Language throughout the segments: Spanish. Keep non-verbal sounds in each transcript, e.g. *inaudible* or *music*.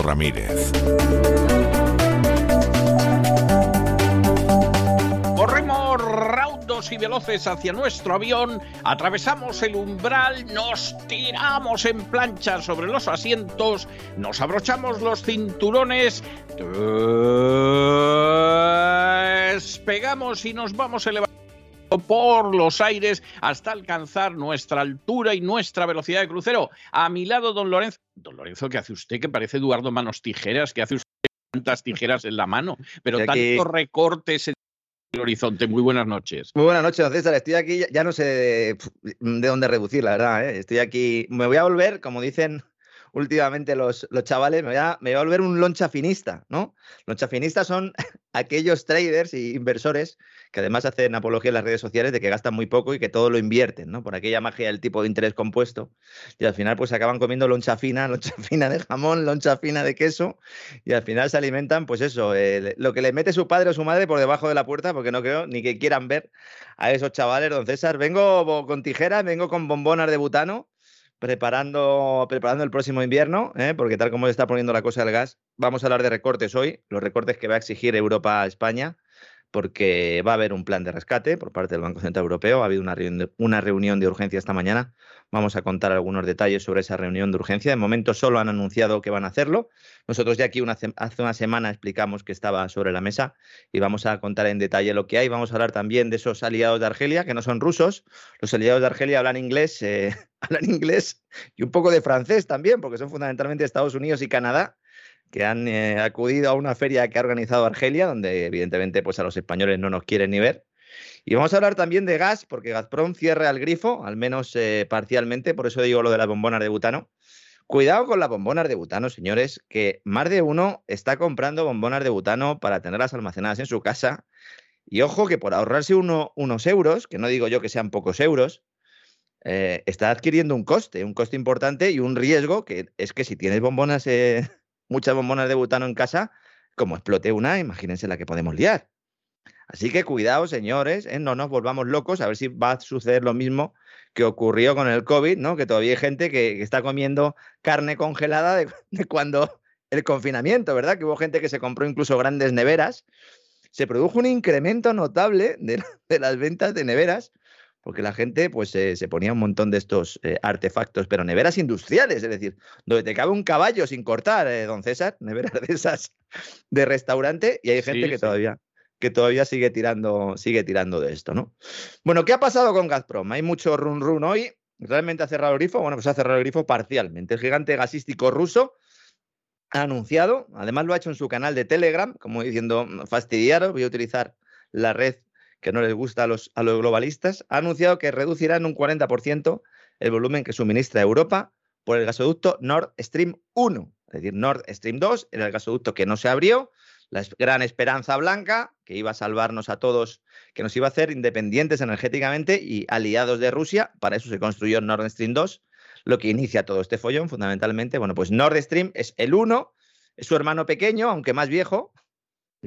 Ramírez. Corremos raudos y veloces hacia nuestro avión, atravesamos el umbral, nos tiramos en plancha sobre los asientos, nos abrochamos los cinturones, despegamos y nos vamos elevando por los aires hasta alcanzar nuestra altura y nuestra velocidad de crucero. A mi lado, don Lorenzo. Don Lorenzo, ¿qué hace usted? Que parece Eduardo Manos Tijeras, que hace usted tantas tijeras en la mano, pero tantos recortes en el horizonte. Muy buenas noches. Muy buenas noches, don César. Estoy aquí, ya no sé de, dónde reducir, la verdad. ¿eh? Estoy aquí, me voy a volver, como dicen últimamente los, los chavales, me voy, a, me voy, a, volver un loncha finista, ¿no? Loncha finistas son *laughs* aquellos traders e inversores que además hacen apología en las redes sociales de que gastan muy poco y que todo lo invierten, ¿no? Por aquella magia del tipo de interés compuesto. Y al final pues acaban comiendo loncha fina, *laughs* loncha fina de jamón, loncha fina de queso y al final se alimentan, pues eso, lo que le mete su padre o su madre por debajo de la puerta, porque no creo ni que quieran ver a esos chavales, don César. Vengo con tijeras, vengo con bombonas de butano preparando, preparando el próximo invierno, ¿eh? porque tal como se está poniendo la cosa del gas, vamos a hablar de recortes hoy, los recortes que va a exigir Europa a España porque va a haber un plan de rescate por parte del Banco Central Europeo. Ha habido una reunión, de urgencia esta mañana. Vamos a contar algunos detalles sobre esa reunión de urgencia. De momento solo han anunciado que van a hacerlo. Nosotros ya aquí hace una semana explicamos que estaba sobre la mesa y vamos a contar en detalle lo que hay. Vamos a hablar también de esos aliados de Argelia, que no son rusos. Los aliados de Argelia hablan inglés, eh, *laughs* hablan inglés y un poco de francés también, porque son fundamentalmente Estados Unidos y Canadá que han eh, acudido a una feria que ha organizado Argelia, donde evidentemente pues a los españoles no nos quieren ni ver. Y vamos a hablar también de gas, porque Gazprom cierra el grifo, al menos eh, parcialmente, por eso digo lo de las bombonas de butano. Cuidado con las bombonas de butano, señores, que más de uno está comprando bombonas de butano para tenerlas almacenadas en su casa. Y ojo que por ahorrarse unos euros, que no digo yo que sean pocos euros, eh, está adquiriendo un coste, un coste importante y un riesgo, que es que si tienes bombonas muchas bombonas de butano en casa, como explote una, imagínense la que podemos liar. Así que cuidado, señores, ¿eh? no nos volvamos locos, a ver si va a suceder lo mismo que ocurrió con el COVID, ¿no? Que todavía hay gente que, está comiendo carne congelada *laughs* de, cuando el confinamiento, ¿verdad? Que hubo gente que se compró incluso grandes neveras. Se produjo un incremento notable de las ventas de neveras porque la gente pues se ponía un montón de estos eh, artefactos, pero neveras industriales, es decir, donde te cabe un caballo sin cortar, eh, don César, *laughs* neveras de esas de restaurante, y hay gente que todavía que todavía sigue tirando, sigue tirando de esto, ¿no? Bueno, ¿qué ha pasado con Gazprom? Hay mucho run run hoy. ¿Realmente ha cerrado el grifo? Bueno, pues ha cerrado el grifo parcialmente. El gigante gasístico ruso ha anunciado, además lo ha hecho en su canal de Telegram, como diciendo, fastidiaros, voy a utilizar la red que no les gusta a los, globalistas, ha anunciado que reducirá en un 40% el volumen que suministra Europa por el gasoducto Nord Stream 1. Es decir, Nord Stream 2 era el gasoducto que no se abrió, la gran esperanza blanca que iba a salvarnos a todos, que nos iba a hacer independientes energéticamente y aliados de Rusia. Para eso se construyó Nord Stream 2, lo que inicia todo este follón fundamentalmente. Bueno, pues Nord Stream es el 1, es su hermano pequeño, aunque más viejo,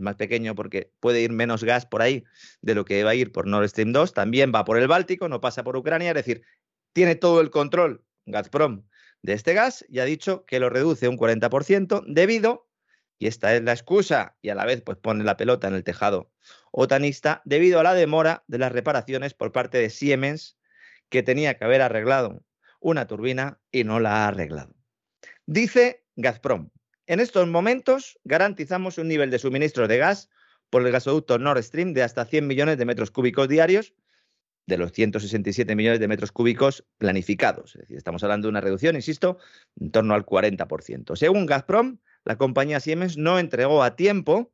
más pequeño porque puede ir menos gas por ahí de lo que va a ir por Nord Stream 2, también va por el Báltico, no pasa por Ucrania, es decir, tiene todo el control Gazprom de este gas y ha dicho que lo reduce un 40% debido, y esta es la excusa y a la vez pues pone la pelota en el tejado otanista, debido a la demora de las reparaciones por parte de Siemens que tenía que haber arreglado una turbina y no la ha arreglado. Dice Gazprom, en estos momentos garantizamos un nivel de suministro de gas por el gasoducto Nord Stream de hasta 100 millones de metros cúbicos diarios de los 167 millones de metros cúbicos planificados. Es decir, estamos hablando de una reducción, insisto, en torno al 40%. Según Gazprom, la compañía Siemens no entregó a tiempo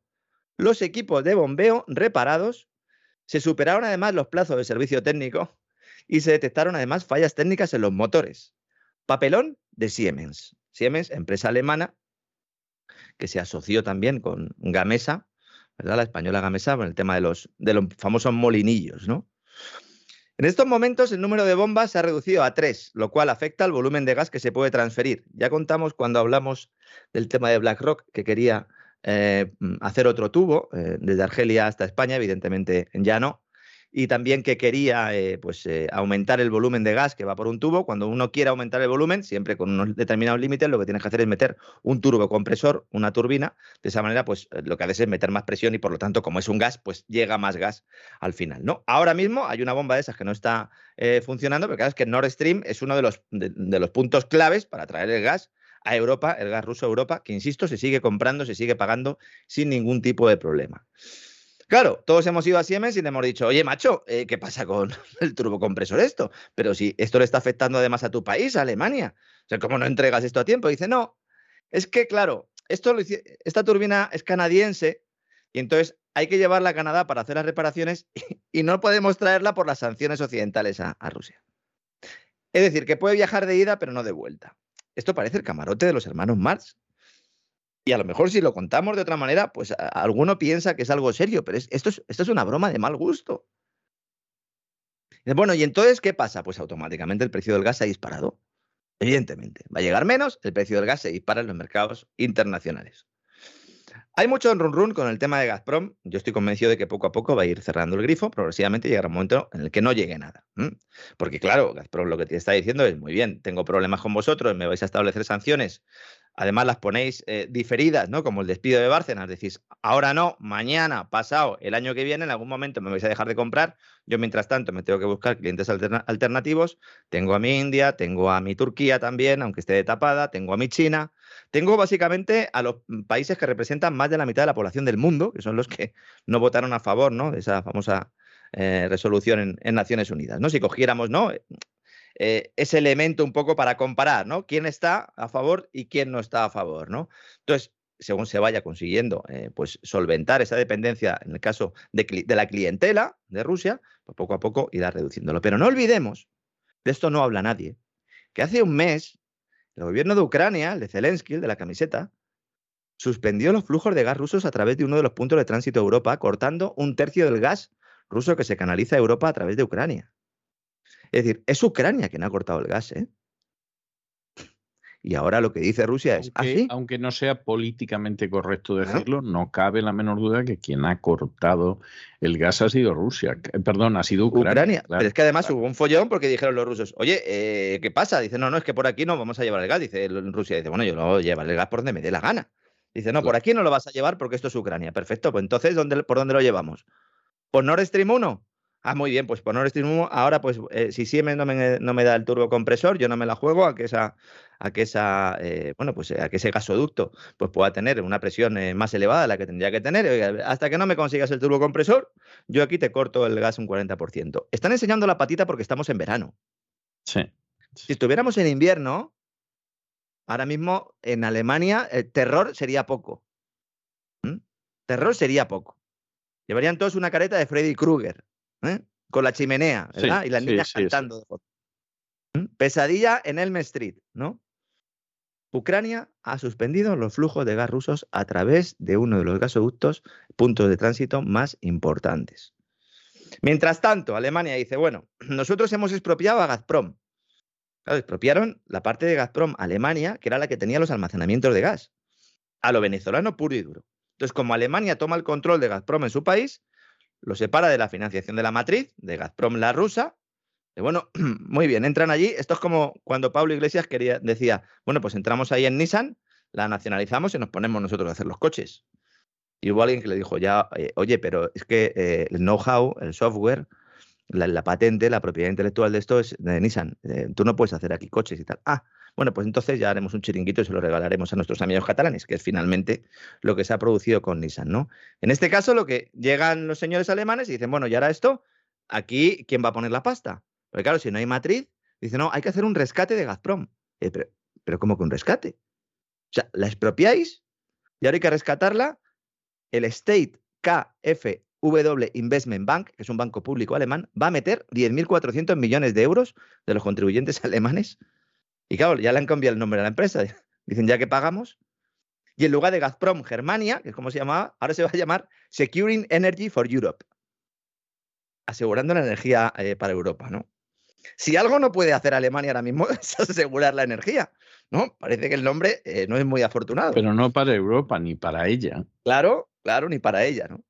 los equipos de bombeo reparados, se superaron además los plazos de servicio técnico y se detectaron además fallas técnicas en los motores. Papelón de Siemens. Siemens, empresa alemana, que se asoció también con Gamesa, ¿verdad? La española Gamesa, con el tema de los, de los famosos molinillos, ¿no? En estos momentos el número de bombas se ha reducido a tres, lo cual afecta al volumen de gas que se puede transferir. Ya contamos cuando hablamos del tema de BlackRock, que quería eh, hacer otro tubo eh, desde Argelia hasta España, evidentemente ya no, y también que quería eh, pues, eh, aumentar el volumen de gas que va por un tubo. Cuando uno quiere aumentar el volumen, siempre con unos determinados límites, lo que tienes que hacer es meter un turbocompresor, una turbina. De esa manera, pues eh, lo que haces es meter más presión y por lo tanto, como es un gas, pues llega más gas al final. ¿no? Ahora mismo hay una bomba de esas que no está funcionando, pero claro, es que Nord Stream es uno de los, de los puntos claves para traer el gas a Europa, el gas ruso a Europa, que insisto, se sigue comprando, se sigue pagando sin ningún tipo de problema. Claro, todos hemos ido a Siemens y le hemos dicho, oye, macho, eh, ¿qué pasa con *laughs* el turbocompresor esto? Pero si esto le está afectando además a tu país, a Alemania. O sea, ¿cómo no entregas esto a tiempo? dice, no, es que, claro, esto esta turbina es canadiense y entonces hay que llevarla a Canadá para hacer las reparaciones *laughs* y, no podemos traerla por las sanciones occidentales a, a Rusia. Es decir, que puede viajar de ida, pero no de vuelta. Esto parece el camarote de los hermanos Marx. Y a lo mejor si lo contamos de otra manera, pues alguno piensa que es algo serio, pero esto, es, esto es una broma de mal gusto. Bueno, ¿y entonces qué pasa? Pues automáticamente el precio del gas se ha disparado. Evidentemente, va a llegar menos, el precio del gas se dispara en los mercados internacionales. Hay mucho run run con el tema de Gazprom. Yo estoy convencido de que poco a poco va a ir cerrando el grifo. Progresivamente llegará un momento en el que no llegue nada. Porque claro, Gazprom lo que te está diciendo es, muy bien, tengo problemas con vosotros, me vais a establecer sanciones además las ponéis eh, diferidas, ¿no? Como el despido de Bárcenas, decís, ahora no, mañana, pasado, el año que viene, en algún momento me vais a dejar de comprar. Yo, mientras tanto, me tengo que buscar clientes alternativos. Tengo a mi India, tengo a mi Turquía también, aunque esté tapada, tengo a mi China. Tengo básicamente a los países que representan más de la mitad de la población del mundo, que son los que no votaron a favor, ¿no? De esa famosa eh, resolución en, en, Naciones Unidas, ¿no? Si cogiéramos, ¿no? Eh, ese elemento un poco para comparar, ¿no? ¿Quién está a favor y quién no está a favor, ¿no? Entonces, según se vaya consiguiendo eh, pues solventar esa dependencia en el caso de, la clientela de Rusia, pues poco a poco irá reduciéndolo. Pero no olvidemos, de esto no habla nadie, que hace un mes el gobierno de Ucrania, el de Zelensky, el de la camiseta, suspendió los flujos de gas rusos a través de uno de los puntos de tránsito a Europa, cortando un tercio del gas ruso que se canaliza a Europa a través de Ucrania. Es decir, es Ucrania quien ha cortado el gas, ¿eh? Y ahora lo que dice Rusia es aunque, Aunque no sea políticamente correcto decirlo, ¿no? cabe la menor duda que quien ha cortado el gas ha sido Rusia. Perdón, ha sido Ucrania. Pero es que además hubo un follón porque dijeron los rusos, oye, eh, ¿qué pasa? Dice, no, no, es que por aquí no vamos a llevar el gas. Dice Rusia, dice, bueno, yo lo voy a llevar el gas por donde me dé la gana. Dice, no, por aquí no lo vas a llevar porque esto es Ucrania. Perfecto, pues entonces, ¿dónde, ¿por dónde lo llevamos? ¿Por Nord Stream 1? Ah, muy bien, pues por 1, ahora pues eh, si Siemens no me, no me da el turbocompresor, yo no me la juego a que esa, a que esa, eh, bueno, pues a que ese gasoducto pues pueda tener una presión eh, más elevada de la que tendría que tener. hasta que no me consigas el turbocompresor, yo aquí te corto el gas un 40%. Están enseñando la patita porque estamos en verano. Sí. Si estuviéramos en invierno, ahora mismo en Alemania el terror sería poco. ¿Mm? Terror sería poco. Llevarían todos una careta de Freddy Krueger. ¿Eh? con la chimenea, ¿verdad? y las niñas cantando. ¿Mm? Pesadilla en Elm Street, ¿no? Ucrania ha suspendido los flujos de gas rusos a través de uno de los gasoductos, puntos de tránsito más importantes. Mientras tanto, Alemania dice, bueno, *clears throat* nosotros hemos expropiado a Gazprom. Claro, expropiaron la parte de Gazprom Alemania, que era la que tenía los almacenamientos de gas, a lo venezolano puro y duro. Entonces, como Alemania toma el control de Gazprom en su país, lo separa de la financiación de la matriz, de Gazprom la rusa. Y bueno, *clears throat* muy bien, entran allí. Esto es como cuando Pablo Iglesias quería, decía, bueno, pues entramos ahí en Nissan, la nacionalizamos y nos ponemos nosotros a hacer los coches. Y hubo alguien que le dijo, ya, eh, oye, pero es que eh, el know-how, el software, la, patente, la propiedad intelectual de esto es de Nissan. Eh, tú no puedes hacer aquí coches y tal. Ah, bueno, pues entonces ya haremos un chiringuito y se lo regalaremos a nuestros amigos catalanes, que es finalmente lo que se ha producido con Nissan, ¿no? En este caso, lo que llegan los señores alemanes y dicen, bueno, y ahora esto, aquí, ¿quién va a poner la pasta? Porque claro, si no hay matriz, dice, no, hay que hacer un rescate de Gazprom. Eh, pero, pero, ¿cómo que un rescate? O sea, la expropiáis y ahora hay que rescatarla. El State KfW Investment Bank, que es un banco público alemán, va a meter 10.400 millones de euros de los contribuyentes *laughs* alemanes y claro, ya le han cambiado el nombre a la empresa. *laughs* Dicen, ya que pagamos. Y en lugar de Gazprom Germania, que es como se llamaba, ahora se va a llamar Securing Energy for Europe. Asegurando la energía eh, para Europa, ¿no? Si algo no puede hacer Alemania ahora mismo *laughs* es asegurar la energía, ¿no? Parece que el nombre eh, no es muy afortunado. Pero no para Europa ni para ella. Claro, claro, ni para ella, ¿no?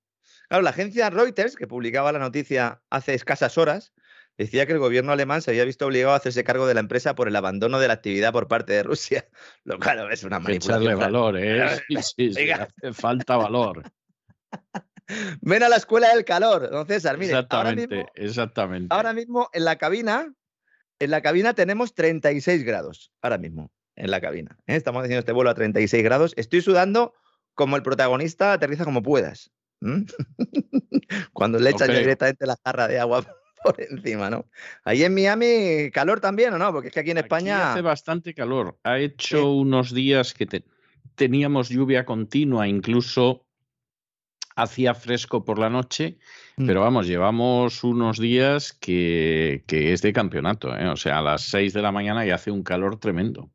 Claro, la agencia Reuters, que publicaba la noticia hace escasas horas, decía que el gobierno alemán se había visto obligado a hacerse cargo de la empresa por el abandono de la actividad por parte de Rusia. *laughs* Lo claro es una manipulación. Echarle valor, ¿eh? Sí, sí, hace falta valor. *laughs* Ven a la escuela del calor, don César. Mire, exactamente, ahora mismo, exactamente. Ahora mismo en la cabina, en la cabina tenemos 36 grados. Ahora mismo, en la cabina. ¿eh? Estamos haciendo este vuelo a 36 grados. Estoy sudando como el protagonista, aterriza como puedas. *laughs* Cuando le echas directamente la jarra de agua por encima, ¿no? Ahí en Miami, calor también, ¿o no? Porque es que aquí en España. hace bastante calor. Ha hecho unos días que teníamos lluvia continua, incluso hacía fresco por la noche, mm. pero vamos, llevamos unos días que, que es de campeonato, ¿eh? o sea, a las 6 de la mañana y hace un calor tremendo.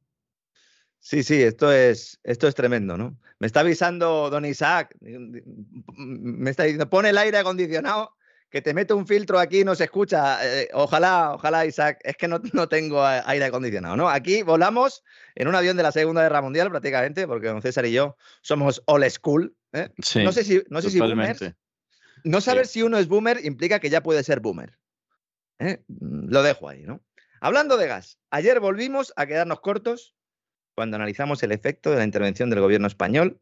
Sí, sí, esto es, esto es tremendo, ¿no? Me está avisando don Isaac, me está diciendo, pone el aire acondicionado que te meto un filtro aquí y no se escucha. Eh, ojalá, ojalá, Isaac, es que no, no, tengo aire acondicionado, ¿no? Aquí volamos en un avión de la Segunda Guerra Mundial prácticamente, porque don César y yo somos old school. ¿eh? no sé si, no sé si boomer. No saber si uno es boomer implica que ya puede ser boomer. ¿eh? Lo dejo ahí, ¿no? Hablando de gas, ayer volvimos a quedarnos cortos cuando analizamos el efecto de la intervención del gobierno español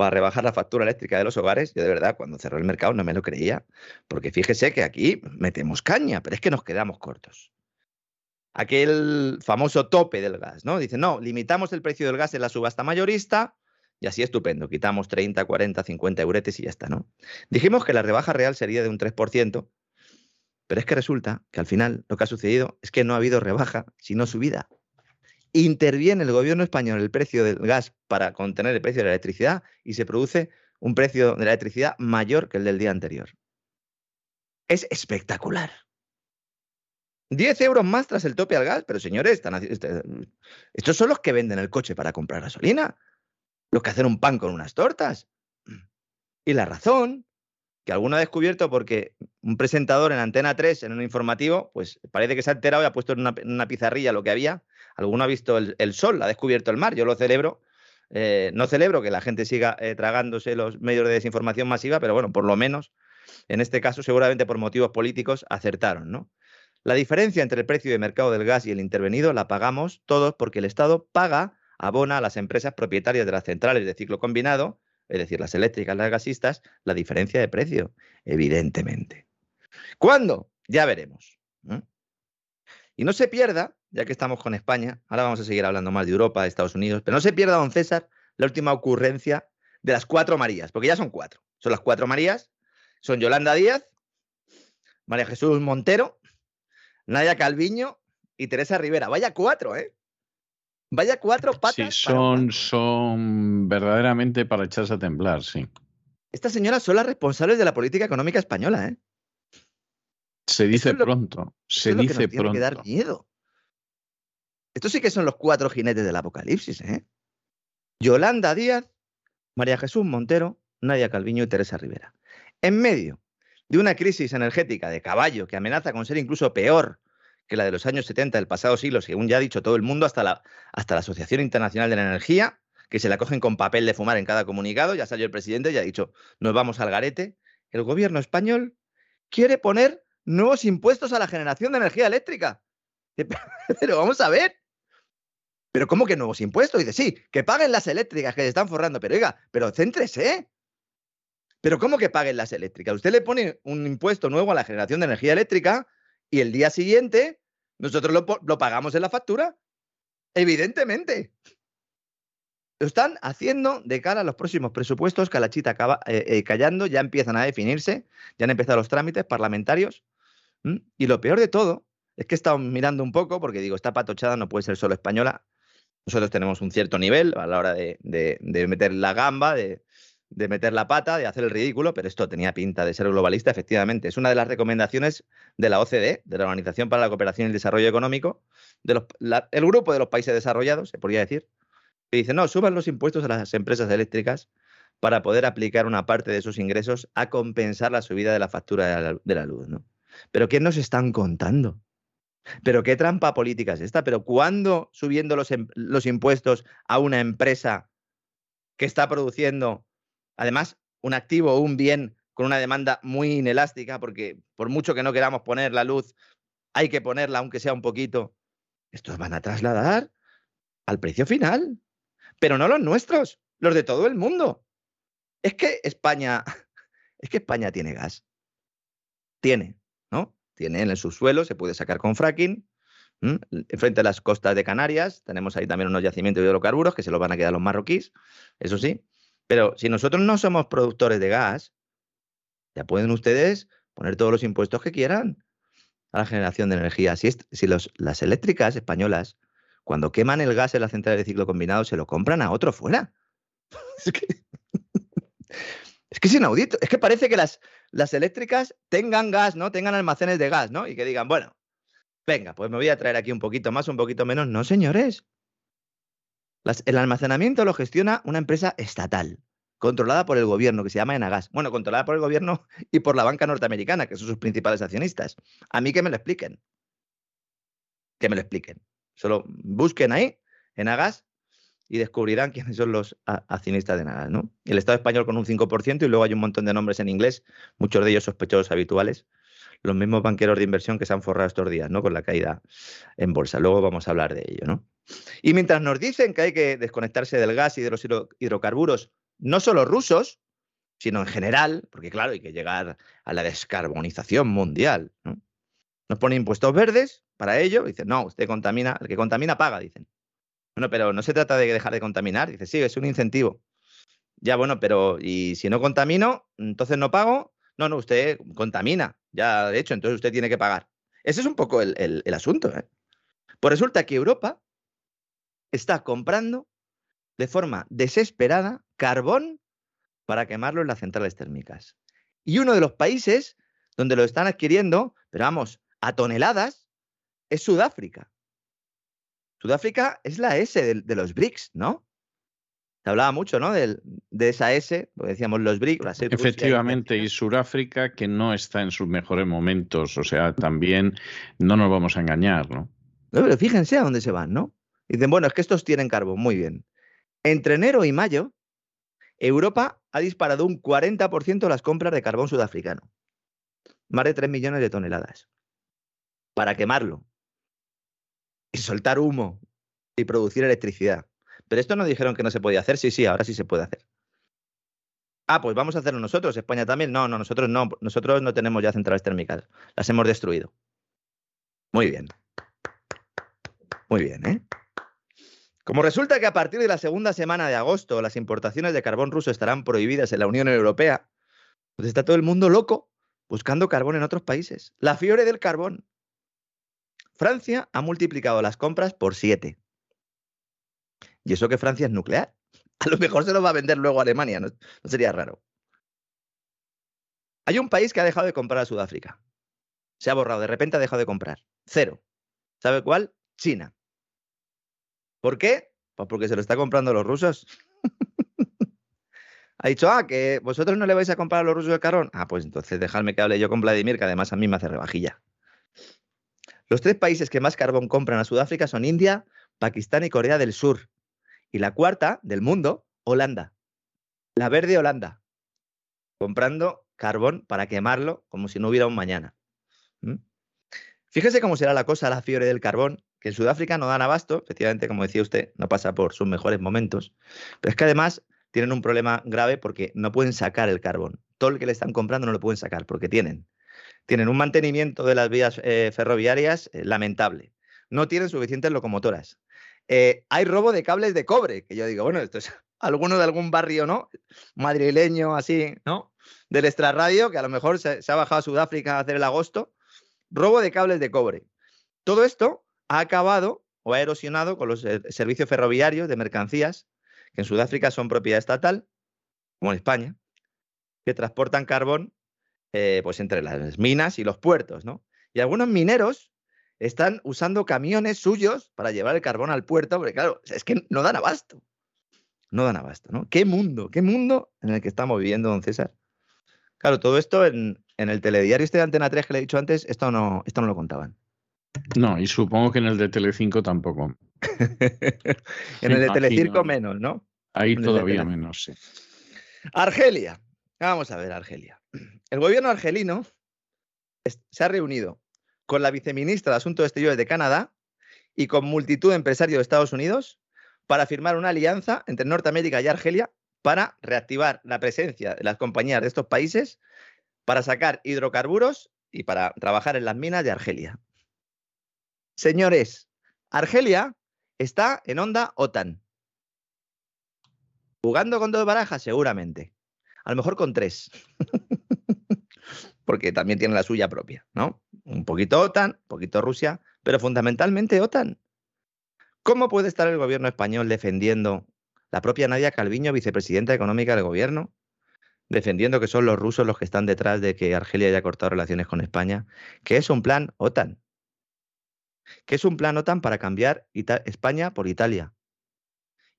para rebajar la factura eléctrica de los hogares, yo de verdad cuando cerró el mercado no me lo creía, porque fíjese que aquí metemos caña, pero es que nos quedamos cortos. Aquel famoso tope del gas, ¿no? Dice, no, limitamos el precio del gas en la subasta mayorista y así estupendo, quitamos 30, 40, 50 euretes y ya está, ¿no? Dijimos que la rebaja real sería de un 3%, pero es que resulta que al final lo que ha sucedido es que no ha habido rebaja, sino subida. Interviene el gobierno español el precio del gas para contener el precio de la electricidad y se produce un precio de la electricidad mayor que el del día anterior. Es espectacular. 10 euros más tras el tope al gas, pero señores, este, estos son los que venden el coche para comprar gasolina, los que hacen un pan con unas tortas. Y la razón que alguno ha descubierto porque un presentador en Antena 3, en un informativo, pues parece que se ha enterado y ha puesto en una, pizarrilla lo que había. Alguno ha visto el, sol, ha descubierto el mar. Yo lo celebro. Eh, no celebro que la gente siga eh, tragándose los medios de desinformación masiva, pero bueno, por lo menos, en este caso, seguramente por motivos políticos, acertaron, ¿no? La diferencia entre el precio de mercado del gas y el intervenido la pagamos todos porque el Estado paga, abona a las empresas propietarias de las centrales de ciclo combinado es decir, las eléctricas, las gasistas, la diferencia de precio, evidentemente. ¿Cuándo? Ya veremos. Y no se pierda, ya que estamos con España, ahora vamos a seguir hablando más de Europa, de Estados Unidos, pero no se pierda, don César, la última ocurrencia de las cuatro Marías, porque ya son cuatro. Son las cuatro Marías, son Yolanda Díaz, María Jesús Montero, Nadia Calviño y Teresa Rivera. Vaya cuatro, ¿eh? Vaya cuatro patas. Sí, son, son verdaderamente para echarse a temblar, sí. Estas señoras son las responsables de la política económica española, ¿eh? Se dice pronto, se dice pronto. Tiene que dar miedo. Estos sí que son los cuatro jinetes del apocalipsis, ¿eh? Yolanda Díaz, María Jesús Montero, Nadia Calviño y Teresa Rivera. En medio de una crisis energética de caballo que amenaza con ser incluso peor que la de los años 70 del pasado siglo, según ya ha dicho todo el mundo, hasta la, hasta la Asociación Internacional de la Energía, que se la cogen con papel de fumar en cada comunicado, ya salió el presidente y ha dicho, nos vamos al garete. El gobierno español quiere poner nuevos impuestos a la generación de energía eléctrica. *laughs* Pero vamos a ver. Pero ¿cómo que nuevos impuestos? Dice, sí, que paguen las eléctricas que se están forrando. Pero oiga, pero céntrese. Pero ¿cómo que paguen las eléctricas? Usted le pone un impuesto nuevo a la generación de energía eléctrica y el día siguiente nosotros lo, pagamos en la factura. Evidentemente. Lo están haciendo de cara a los próximos presupuestos que la chita acaba eh, eh, callando, ya empiezan a definirse, ya han empezado los trámites parlamentarios. Y lo peor de todo es que he estado mirando un poco, porque digo, esta patochada no puede ser solo española. Nosotros tenemos un cierto nivel a la hora de, de meter la gamba, de, de meter la pata, de hacer el ridículo, pero esto tenía pinta de ser globalista, efectivamente. Es una de las recomendaciones de la OCDE, de la Organización para la Cooperación y el Desarrollo Económico, de el grupo de los países desarrollados, se podría decir, que dice, no, suban los impuestos a las empresas eléctricas para poder aplicar una parte de esos ingresos a compensar la subida de la factura de la, luz. ¿no? Pero ¿qué nos están contando? ¿Pero qué trampa política es esta? ¿Pero cuándo subiendo em, los impuestos a una empresa que está produciendo Además, un activo o un bien con una demanda muy inelástica, porque por mucho que no queramos poner la luz, hay que ponerla aunque sea un poquito. Estos van a trasladar al precio final, pero no los nuestros, los de todo el mundo. Es que España, *laughs* es que España tiene gas. Tiene, ¿no? Tiene en el subsuelo, se puede sacar con fracking. Frente a las costas de Canarias, tenemos ahí también unos yacimientos de hidrocarburos que se los van a quedar los marroquíes, eso sí. Pero si nosotros no somos productores de gas, ya pueden ustedes poner todos los impuestos que quieran a la generación de energía. Si, si las eléctricas españolas, cuando queman el gas en la central de ciclo combinado, se lo compran a otro fuera. *laughs* es, que, es que es inaudito. Es que parece que las, las eléctricas tengan gas, ¿no? Tengan almacenes de gas, ¿no? Y que digan, bueno, venga, pues me voy a traer aquí un poquito más, un poquito menos. No, señores el almacenamiento lo gestiona una empresa estatal, controlada por el gobierno, que se llama Enagas. Bueno, controlada por el gobierno y por la banca norteamericana, que son sus principales accionistas. A mí que me lo expliquen. Que me lo expliquen. Solo busquen ahí, Enagas, y descubrirán quiénes *laughs* son los accionistas de Enagas, ¿no? El Estado español con un 5% y luego hay un montón de nombres en inglés, muchos de ellos sospechosos habituales. Los mismos banqueros de inversión que se han forrado estos días, ¿no? Con la caída en bolsa. Luego vamos a hablar de ello, ¿no? Y mientras nos dicen que hay que desconectarse del gas y de los hidrocarburos, no solo rusos, sino en general, porque claro, hay que llegar a la descarbonización mundial. Nos ponen impuestos verdes para ello, dicen, no, usted contamina, el que contamina paga, dicen. Bueno, pero no se trata de dejar de contaminar, dice, sí, es un incentivo. Ya, bueno, pero ¿y si no contamino, entonces no pago? No, no, usted contamina, ya de hecho, entonces usted tiene que pagar. Ese es un poco el, el asunto. ¿eh? Pues resulta que Europa está comprando de forma desesperada carbón para quemarlo en las centrales térmicas. Y uno de los países donde lo están adquiriendo, pero vamos, a toneladas, es Sudáfrica. Sudáfrica es la S de, los BRICS, ¿no? Se hablaba mucho, ¿no? De, de esa S, porque decíamos los BRICS. Efectivamente, y, y Sudáfrica que no está en sus mejores momentos, o sea, también no nos vamos a engañar, ¿no? No, pero fíjense a dónde se van, ¿no? Dicen, bueno, es que estos tienen carbón, muy bien. Entre enero y mayo, Europa ha disparado un 40% las compras de carbón sudafricano. Más de 3 millones de toneladas. Para quemarlo. Y soltar humo y producir electricidad. Pero esto no dijeron que no se podía hacer. Sí, sí, ahora sí se puede hacer. Ah, pues vamos a hacerlo nosotros. España también. No, no, nosotros no. Nosotros no tenemos ya centrales térmicas. Las hemos destruido. Muy bien. Muy bien, ¿eh? Como resulta que a partir de la segunda semana de agosto las importaciones de carbón ruso estarán prohibidas en la Unión Europea, pues está todo el mundo loco buscando carbón en otros países. La fiebre del carbón. Francia ha multiplicado las compras por siete. Y eso que Francia es nuclear. *laughs* A lo mejor se lo va a vender luego a Alemania, no, sería raro. Hay un país que ha dejado de comprar a Sudáfrica. Se ha borrado, de repente ha dejado de comprar. Cero. ¿Sabe cuál? China. ¿Por qué? Pues porque se lo está comprando los rusos. *laughs* ha dicho, ah, que vosotros no le vais a comprar a los rusos el carbón. Ah, pues entonces dejadme que hable yo con Vladimir, que además a mí me hace rebajilla. Los tres países que más carbón compran a Sudáfrica son India, Pakistán y Corea del Sur. Y la cuarta del mundo, Holanda. La verde Holanda. Comprando carbón para quemarlo como si no hubiera un mañana. ¿Mm? Fíjese cómo será la cosa, la fiebre del carbón, que en Sudáfrica no dan abasto, efectivamente, como decía usted, no pasa por sus mejores momentos, pero es que además tienen un problema grave porque no pueden sacar el carbón. Todo el que le están comprando no lo pueden sacar porque tienen, tienen un mantenimiento de las vías eh, ferroviarias eh, lamentable. No tienen suficientes locomotoras. Eh, hay robo de cables de cobre, que yo digo, bueno, esto es *laughs* alguno de algún barrio, ¿no? Madrileño, así, ¿no? Del extrarradio, que a lo mejor se, se ha bajado a Sudáfrica a hacer el agosto. Robo de cables de cobre. Todo esto ha acabado o ha erosionado con los servicios ferroviarios de mercancías, que en Sudáfrica son propiedad estatal, como en España, que transportan carbón eh, pues entre las minas y los puertos, ¿no? Y algunos mineros están usando camiones suyos para llevar el carbón al puerto, porque claro, es que no dan abasto. No dan abasto, ¿no? ¿Qué mundo, qué mundo en el que estamos viviendo, don César? Claro, todo esto en, en el telediario este de Antena 3 que le he dicho antes, esto no, esto no lo contaban. No, y supongo que en el de Telecinco tampoco. *laughs* en el de Telecirco menos, ¿no? Ahí todavía menos, sí. Argelia. Vamos a ver, Argelia. El gobierno argelino se ha reunido con la viceministra de Asuntos Exteriores de Canadá y con multitud de empresarios de Estados Unidos para firmar una alianza entre Norteamérica y Argelia para reactivar la presencia de las compañías de estos países para sacar hidrocarburos y para trabajar en las minas de Argelia. Señores, Argelia está en onda OTAN. ¿Jugando con dos barajas? Seguramente. A lo mejor con tres. *laughs* Porque también tiene la suya propia, ¿no? Un poquito OTAN, un poquito Rusia, pero fundamentalmente OTAN. ¿Cómo puede estar el gobierno español defendiendo la propia Nadia Calviño, vicepresidenta económica del gobierno, defendiendo que son los rusos los que están detrás de que Argelia haya cortado relaciones con España, que es un plan OTAN? que es un plan OTAN para cambiar España por Italia.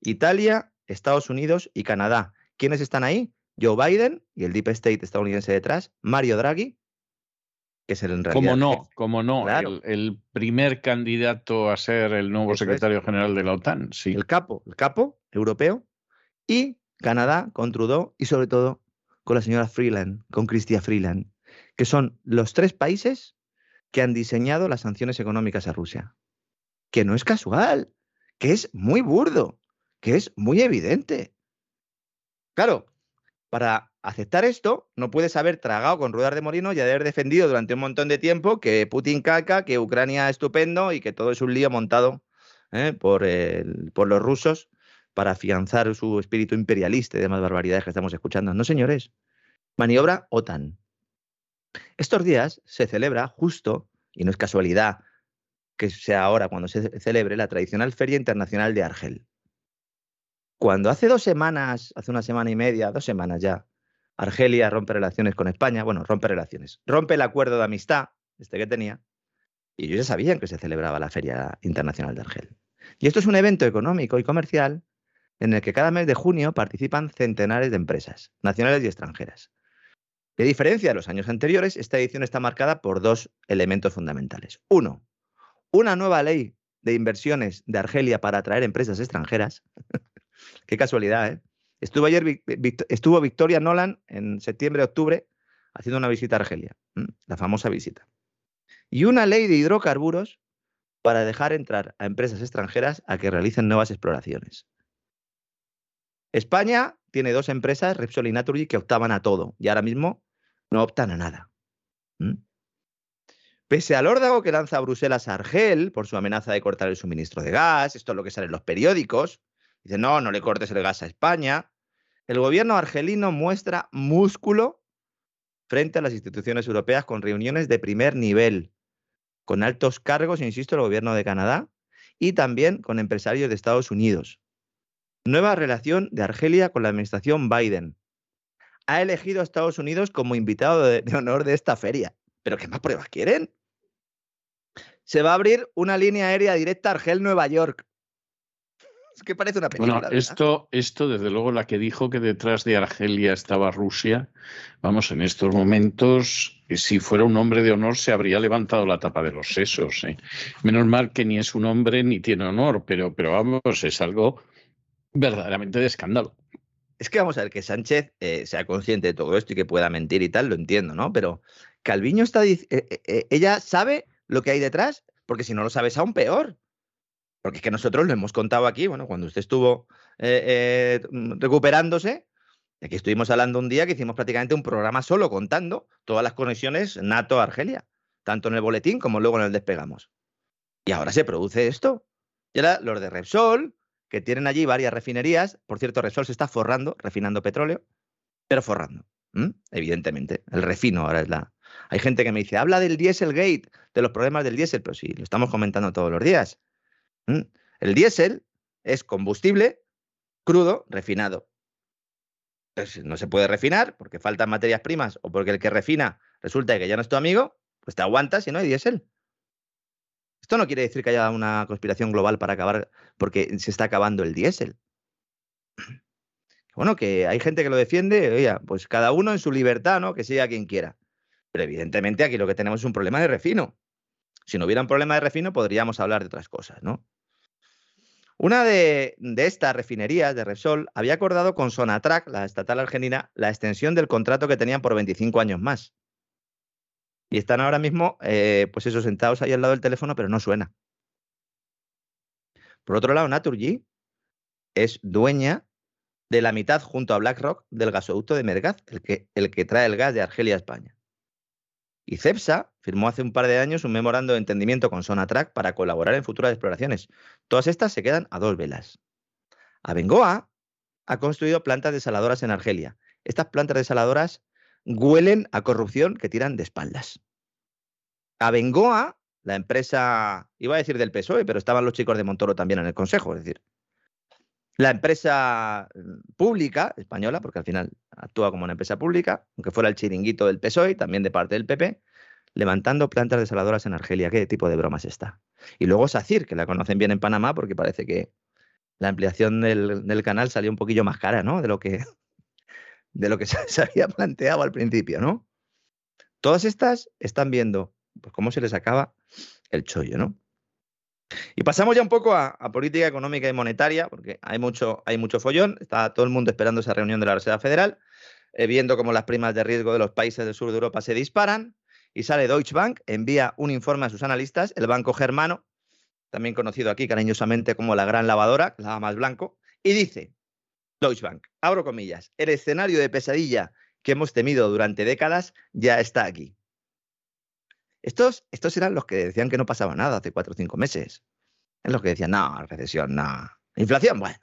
Italia, Estados Unidos y Canadá. ¿Quiénes están ahí? Joe Biden y el Deep State estadounidense detrás, Mario Draghi, que es el en realidad. Como no, como no, el, primer candidato a ser el nuevo secretario general de la OTAN, sí. El capo, el capo europeo, y Canadá con Trudeau y sobre todo con la señora Freeland, con Cristia Freeland, que son los tres países que han diseñado las sanciones económicas a Rusia. Que no es casual, que es muy burdo, que es muy evidente. Claro, para aceptar esto, no puedes haber tragado con ruedas de molino y haber defendido durante un montón de tiempo que Putin caca, que Ucrania es estupendo y que todo es un lío montado ¿eh? por, por los rusos para afianzar su espíritu imperialista y demás barbaridades que estamos escuchando. No, señores. Maniobra OTAN. Estos días se celebra justo, y no es casualidad que sea ahora cuando se celebre, la tradicional Feria Internacional de Argel. Cuando hace dos semanas, hace una semana y media, dos semanas ya, Argelia rompe relaciones con España, bueno, rompe relaciones, rompe el acuerdo de amistad, este que tenía, y ellos ya sabían que se celebraba la Feria Internacional de Argel. Y esto es un evento económico y comercial en el que cada mes de junio participan centenares de empresas, nacionales y extranjeras. De diferencia de los años anteriores, esta edición está marcada por dos elementos fundamentales. Uno, una nueva ley de inversiones de Argelia para atraer empresas extranjeras. Qué casualidad, ¿eh? Estuvo ayer, estuvo Victoria Nolan en septiembre-octubre haciendo una visita a Argelia, la famosa visita. Y una ley de hidrocarburos para dejar entrar a empresas extranjeras a que realicen nuevas exploraciones. España tiene dos empresas, Repsol y Naturgy, que optaban a todo y ahora mismo no optan a nada. Pese al órdago que lanza Bruselas a Argel por su amenaza de cortar el suministro de gas, esto es lo que sale en los periódicos, dice, no, no le cortes el gas a España, el gobierno argelino muestra músculo frente a las instituciones europeas con reuniones de primer nivel, con altos cargos, insisto, el gobierno de Canadá y también con empresarios de Estados Unidos. Nueva relación de Argelia con la administración Biden. Ha elegido a Estados Unidos como invitado de, honor de esta feria. ¿Pero qué más pruebas quieren? Se va a abrir una línea aérea directa Argel-Nueva York. Es que parece una película. Bueno, esto, esto, desde luego, la que dijo que detrás de Argelia estaba Rusia, vamos, en estos momentos, si fuera un hombre de honor, se habría levantado la tapa de los sesos. ¿eh? Menos mal que ni es un hombre ni tiene honor, pero, pero vamos, es algo verdaderamente de escándalo. Es que vamos a ver que Sánchez eh, sea consciente de todo esto y que pueda mentir y tal, lo entiendo, ¿no? Pero Calviño está eh, eh, ella sabe lo que hay detrás, porque si no lo sabes aún peor. Porque es que nosotros lo hemos contado aquí, bueno, cuando usted estuvo recuperándose, aquí estuvimos hablando un día que hicimos prácticamente un programa solo contando todas las conexiones NATO-Argelia, tanto en el boletín como luego en el despegamos. Y ahora se produce esto. Y ahora los de Repsol, que tienen allí varias refinerías. Por cierto, Repsol se está forrando, refinando petróleo, pero forrando, evidentemente. El refino ahora es la... Hay gente que me dice, habla del Dieselgate, de los problemas del diésel, pero sí, lo estamos comentando todos los días. El diésel es combustible crudo refinado. no se puede refinar porque faltan materias primas o porque el que refina resulta que ya no es tu amigo, pues te aguantas y no hay diésel. Esto no quiere decir que haya una conspiración global para acabar porque se está acabando el diésel. Bueno, que hay gente que lo defiende, oiga, pues cada uno en su libertad, ¿no? Que siga quien quiera. Pero evidentemente aquí lo que tenemos es un problema de refino. Si no hubiera un problema de refino, podríamos hablar de otras cosas, ¿no? Una de, estas refinerías de Repsol había acordado con Sonatrach, la estatal argentina, la extensión del contrato que tenían por 25 años más. Y están ahora mismo, eh, pues eso, sentados ahí al lado del teléfono, pero no suena. Por otro lado, Naturgy es dueña de la mitad junto a BlackRock del gasoducto de Mergaz, el que, el que trae el gas de Argelia a España. Y CEPSA firmó hace un par de años un memorando de entendimiento con Sonatrach para colaborar en futuras exploraciones. Todas estas se quedan a dos velas. Abengoa ha construido plantas desaladoras en Argelia. Estas plantas desaladoras huelen a corrupción que tiran de espaldas. Abengoa, la empresa, iba a decir del PSOE, pero estaban los chicos de Montoro también en el Consejo, es decir, la empresa mm, pública española, porque al final actúa como una empresa pública, aunque fuera el chiringuito del PSOE, también de parte del PP, levantando plantas desaladoras en Argelia. ¿Qué tipo de bromas está? Y luego SACIR, que la conocen bien en Panamá, porque parece que la ampliación del, del canal salió un poquillo más cara, ¿no? De lo que, *laughs* de lo que *laughs* se había planteado al principio, ¿no? Todas estas están viendo pues, cómo se les acaba el chollo, ¿no? Y pasamos ya un poco a, política económica y monetaria, porque hay mucho, hay mucho follón. Está todo el mundo esperando esa reunión de la Reserva Federal, eh, viendo cómo las primas de riesgo de los países del sur de Europa se disparan. Y sale Deutsche Bank, envía un informe a sus analistas, el banco germano, también conocido aquí cariñosamente como la gran lavadora, lava más blanco, y dice, Deutsche Bank, abro comillas, el escenario de pesadilla que hemos temido durante décadas ya está aquí. Estos, estos eran los que decían que no pasaba nada hace cuatro o cinco meses. Es los que decían, no, recesión, no. Inflación, bueno.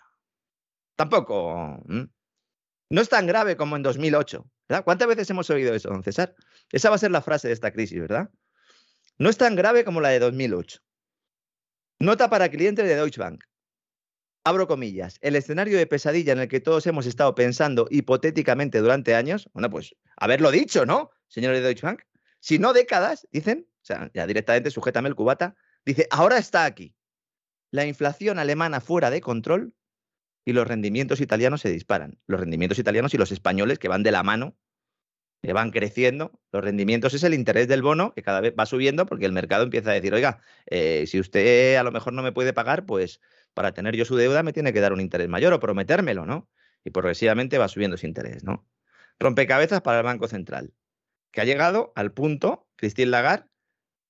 Tampoco. No es tan grave como en 2008. ¿verdad? ¿Cuántas veces hemos oído eso, don César? Esa va a ser la frase de esta crisis, ¿verdad? No es tan grave como la de 2008. Nota para clientes de Deutsche Bank. Abro comillas. El escenario de pesadilla en el que todos hemos estado pensando hipotéticamente durante años, bueno, pues haberlo dicho, ¿no, señores de Deutsche Bank? Si no décadas, dicen, o sea, ya directamente sujétame el cubata, dice, ahora está aquí. La inflación alemana fuera de control y los rendimientos italianos se disparan. Los rendimientos italianos y los españoles que van de la mano, que van creciendo. Los rendimientos es el interés del bono que cada vez va subiendo porque el mercado empieza a decir, oiga, eh, si usted a lo mejor no me puede pagar, pues para tener yo su deuda me tiene que dar un interés mayor o prometérmelo, ¿no? Y progresivamente va subiendo ese interés, ¿no? Rompecabezas para el Banco Central que ha llegado al punto, Christine Lagarde,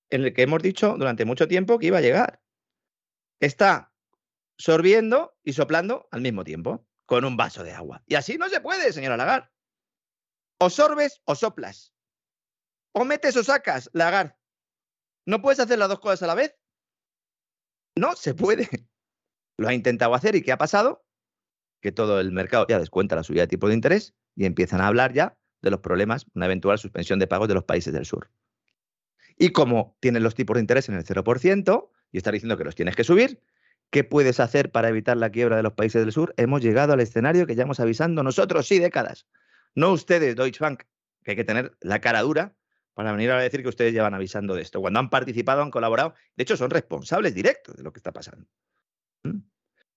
en el que hemos dicho durante mucho tiempo que iba a llegar. Está sorbiendo y soplando al mismo tiempo, con un vaso de agua. Y así no se puede, señora Lagarde. O sorbes o soplas. O metes o sacas, Lagarde. ¿No puedes hacer las dos cosas a la vez? No se puede. *laughs* Lo ha intentado hacer y ¿qué ha pasado? Que todo el mercado ya descuenta la subida de tipo de interés y empiezan a hablar ya de los problemas, una eventual suspensión de pagos de los países del sur. Y como tienen los tipos de interés en el 0% y está diciendo que los tienes que subir, ¿qué puedes hacer para evitar la quiebra de los países del sur? Hemos llegado al escenario que ya hemos avisando nosotros, sí, décadas. No ustedes, Deutsche Bank, que hay que tener la cara dura para venir a decir que ustedes llevan avisando de esto. Cuando han participado, han colaborado, de hecho son responsables directos de lo que está pasando. ¿Mm?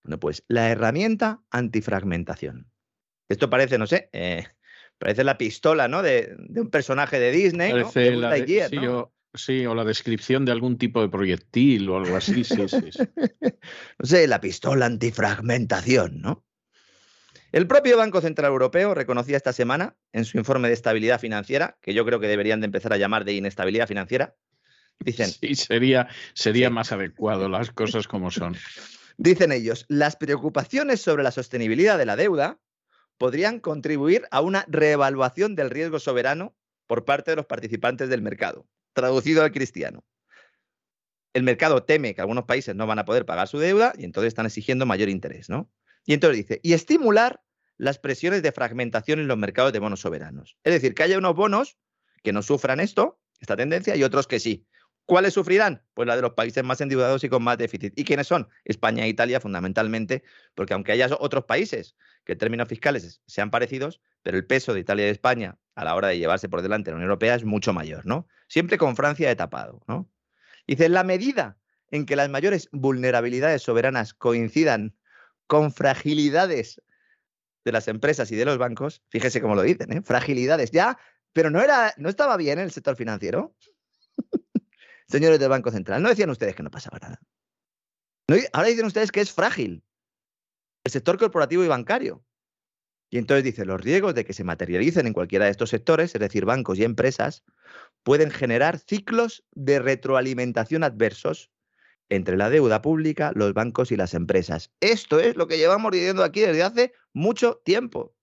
Bueno, pues la herramienta antifragmentación. Esto parece, no sé, eh, Parece la pistola, ¿no? De, un personaje de Disney. Parece la sí, O, la descripción de algún tipo de proyectil o algo así, sí, sí, *laughs* no sé, la pistola antifragmentación, ¿no? El propio Banco Central Europeo reconocía esta semana en su informe de estabilidad financiera, que yo creo que deberían de empezar a llamar de inestabilidad financiera, dicen... Sí, sería, sería más adecuado las cosas como son. *laughs* Dicen ellos, las preocupaciones sobre la sostenibilidad de la deuda podrían contribuir a una reevaluación del riesgo soberano por parte de los participantes del mercado, traducido al cristiano. El mercado teme que algunos países no van a poder pagar su deuda y entonces están exigiendo mayor interés, ¿no? Y entonces dice, y estimular las presiones de fragmentación en los mercados de bonos soberanos. Es decir, que haya unos bonos que no sufran esto, esta tendencia, y otros que sí. ¿Cuáles sufrirán? Pues la de los países más endeudados y con más déficit. ¿Y quiénes son? España e Italia fundamentalmente, porque aunque haya otros países que en términos fiscales sean parecidos, pero el peso de Italia y de España a la hora de llevarse por delante la Unión Europea es mucho mayor, ¿no? Siempre con Francia de tapado, ¿no? Dice, la medida en que las mayores vulnerabilidades soberanas coincidan con fragilidades de las empresas y de los bancos, fíjese cómo lo dicen, ¿eh? Fragilidades, ya, pero no era, no estaba bien en el sector financiero. Señores del Banco Central, no decían ustedes que no pasaba nada. ahora dicen ustedes que es frágil el sector corporativo y bancario. Y entonces dice, los riesgos de que se materialicen en cualquiera de estos sectores, es decir, bancos y empresas, pueden generar ciclos de retroalimentación adversos entre la deuda pública, los bancos y las empresas. Esto es lo que llevamos diciendo aquí desde hace mucho tiempo.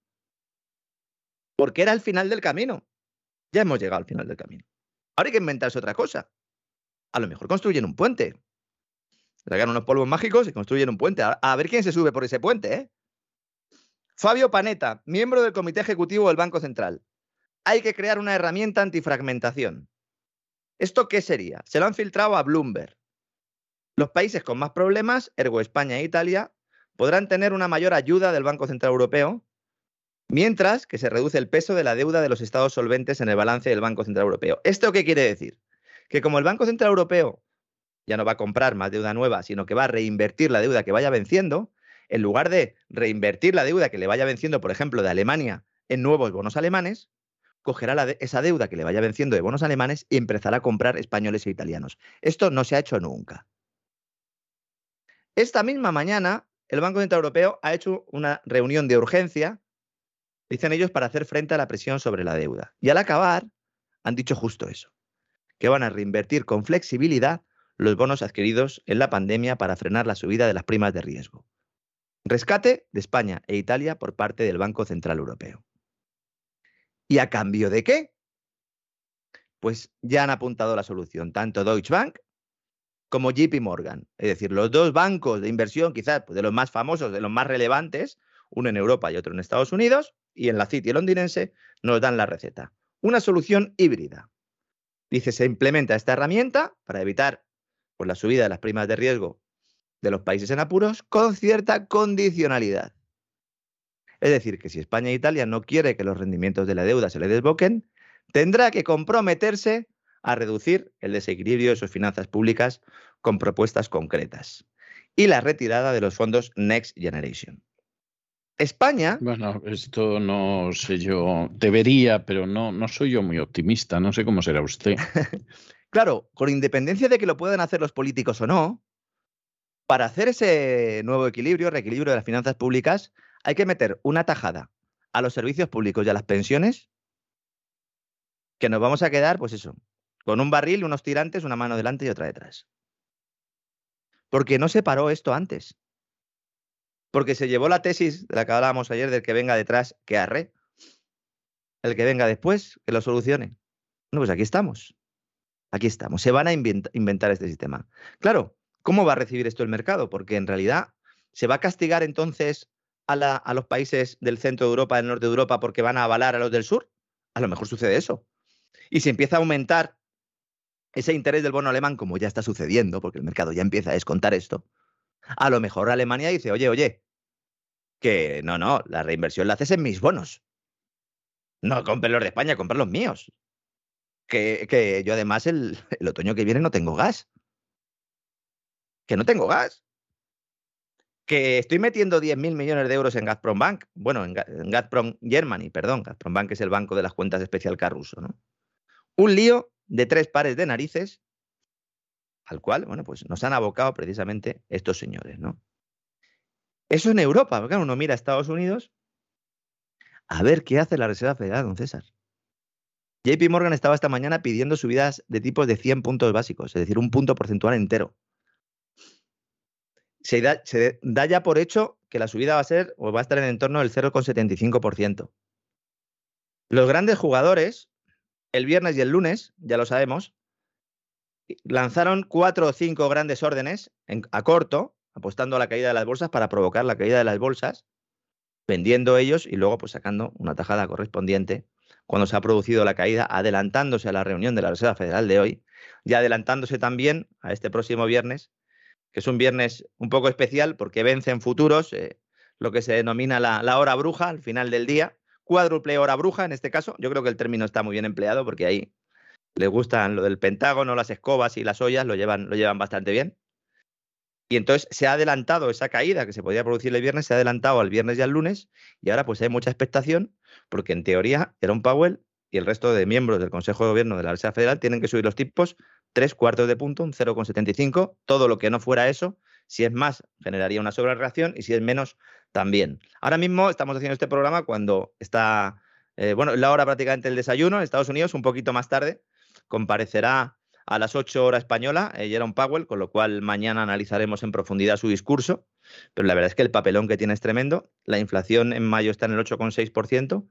Porque era el final del camino. Ya hemos llegado al final del camino. Ahora hay que inventarse otra cosa. A lo mejor construyen un puente. Sacan unos polvos mágicos y construyen un puente. A, ver quién se sube por ese puente, ¿eh? Fabio Panetta, miembro del Comité Ejecutivo del Banco Central. Hay que crear una herramienta antifragmentación. ¿Esto qué sería? Se lo han filtrado a Bloomberg. Los países con más problemas, ergo España e Italia, podrán tener una mayor ayuda del Banco Central Europeo, mientras que se reduce el peso de la deuda de los estados solventes en el balance del Banco Central Europeo. ¿Esto qué quiere decir? Que como el Banco Central Europeo ya no va a comprar más deuda nueva, sino que va a reinvertir la deuda que vaya venciendo, en lugar de reinvertir la deuda que le vaya venciendo, por ejemplo, de Alemania en nuevos bonos alemanes, cogerá esa deuda que le vaya venciendo de bonos alemanes y empezará a comprar españoles e italianos. Esto no se ha hecho nunca. Esta misma mañana, el Banco Central Europeo ha hecho una reunión de urgencia, dicen ellos, para hacer frente a la presión sobre la deuda. Y al acabar, han dicho justo eso, que van a reinvertir con flexibilidad los bonos adquiridos en la pandemia para frenar la subida de las primas de riesgo. Rescate de España e Italia por parte del Banco Central Europeo. ¿Y a cambio de qué? Pues ya han apuntado la solución, tanto Deutsche Bank como JP Morgan. Es decir, los dos bancos de inversión, quizás pues, de los más famosos, de los más relevantes, uno en Europa y otro en Estados Unidos, y en la City londinense, nos dan la receta. Una solución híbrida. Dice, se implementa esta herramienta para evitar pues, la subida de las primas de riesgo de los países en apuros con cierta condicionalidad. Es decir, que si España e Italia no quiere que los rendimientos de la deuda se le desboquen, tendrá que comprometerse a reducir el desequilibrio de sus finanzas públicas con propuestas concretas y la retirada de los fondos Next Generation. España. Bueno, esto no sé yo. Debería, pero no, no soy yo muy optimista. No sé cómo será usted. *laughs* claro, con independencia de que lo puedan hacer los políticos o no, para hacer ese nuevo equilibrio, reequilibrio de las finanzas públicas, hay que meter una tajada a los servicios públicos y a las pensiones que nos vamos a quedar, pues eso, con un barril, unos tirantes, una mano delante y otra detrás. Porque no se paró esto antes porque se llevó la tesis de la que hablábamos ayer del que venga detrás, que arre. El que venga después, que lo solucione. Bueno, pues aquí estamos. Aquí estamos. Se van a inventar este sistema. Claro, ¿cómo va a recibir esto el mercado? Porque en realidad se va a castigar entonces a, a los países del centro de Europa, del norte de Europa, porque van a avalar a los del sur. A lo mejor sucede eso. Y si empieza a aumentar ese interés del bono alemán, como ya está sucediendo, porque el mercado ya empieza a descontar esto, a lo mejor Alemania dice, oye, oye, que no, no, la reinversión la haces en mis bonos. No compres los de España, compra los míos. Que, que yo además el, *laughs* el, otoño que viene no tengo gas. Que no tengo gas. Que estoy metiendo 10.000 millones de euros en Gazprom Bank. Bueno, en, Gazprom Germany, perdón. Gazprom Bank es el banco de las cuentas especial Carruso, ¿no? Un lío de tres pares de narices al cual, bueno, pues nos han abocado precisamente estos señores, ¿no? Eso en Europa, porque uno mira a Estados Unidos a ver qué hace la Reserva Federal, don César. JP Morgan estaba esta mañana pidiendo subidas de tipos de 100 puntos básicos, es decir, un punto porcentual entero. Se da, se da ya por hecho que la subida va a ser o va a estar en el entorno del 0,75%. Los grandes jugadores, el viernes y el lunes, ya lo sabemos, lanzaron cuatro o cinco grandes órdenes a corto, apostando a la caída de las bolsas para provocar la caída de las bolsas, vendiendo ellos y luego pues sacando una tajada correspondiente cuando se ha producido la caída, adelantándose a la reunión de la Reserva Federal de hoy y adelantándose también a este próximo viernes, que es un viernes un poco especial porque vence en futuros eh, lo que se denomina la, la hora bruja al final del día, cuádruple hora bruja en este caso. Yo creo que el término está muy bien empleado porque ahí les gustan lo del Pentágono, las escobas y las ollas, lo llevan, lo llevan bastante bien. Y entonces se ha adelantado esa caída que se podía producir el viernes, se ha adelantado al viernes y al lunes, y ahora pues hay mucha expectación, porque en teoría un Powell y el resto de miembros del Consejo de Gobierno de la Reserva Federal tienen que subir los tipos tres cuartos de punto, un 0,75, todo lo que no fuera eso, si es más, generaría una sobrereacción y si es menos, también. Ahora mismo estamos haciendo este programa cuando está, eh, bueno, la hora prácticamente del desayuno en Estados Unidos, un poquito más tarde, comparecerá a las 8 horas española, eh, Jerome Powell, con lo cual mañana analizaremos en profundidad su discurso. Pero la verdad es que el papelón que tiene es tremendo. La inflación en mayo está en el 8,6%.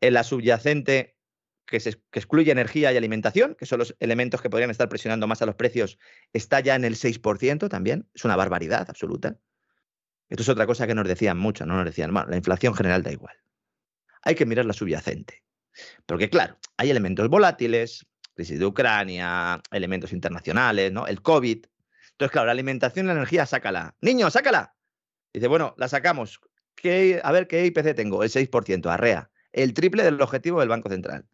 En la subyacente, que, se, que excluye energía y alimentación, que son los elementos que podrían estar presionando más a los precios, está ya en el 6% también. Es una barbaridad absoluta. Esto es otra cosa que nos decían mucho, no nos decían, bueno, la inflación general da igual. Hay que mirar la subyacente. Porque claro, hay elementos volátiles, crisis de Ucrania, elementos internacionales, ¿no? El COVID. Entonces, claro, la alimentación y la energía, sácala. Niño, sácala. Dice, bueno, la sacamos. ¿Qué, a ver, ¿qué IPC tengo? El 6%, arrea. El triple del objetivo del Banco Central.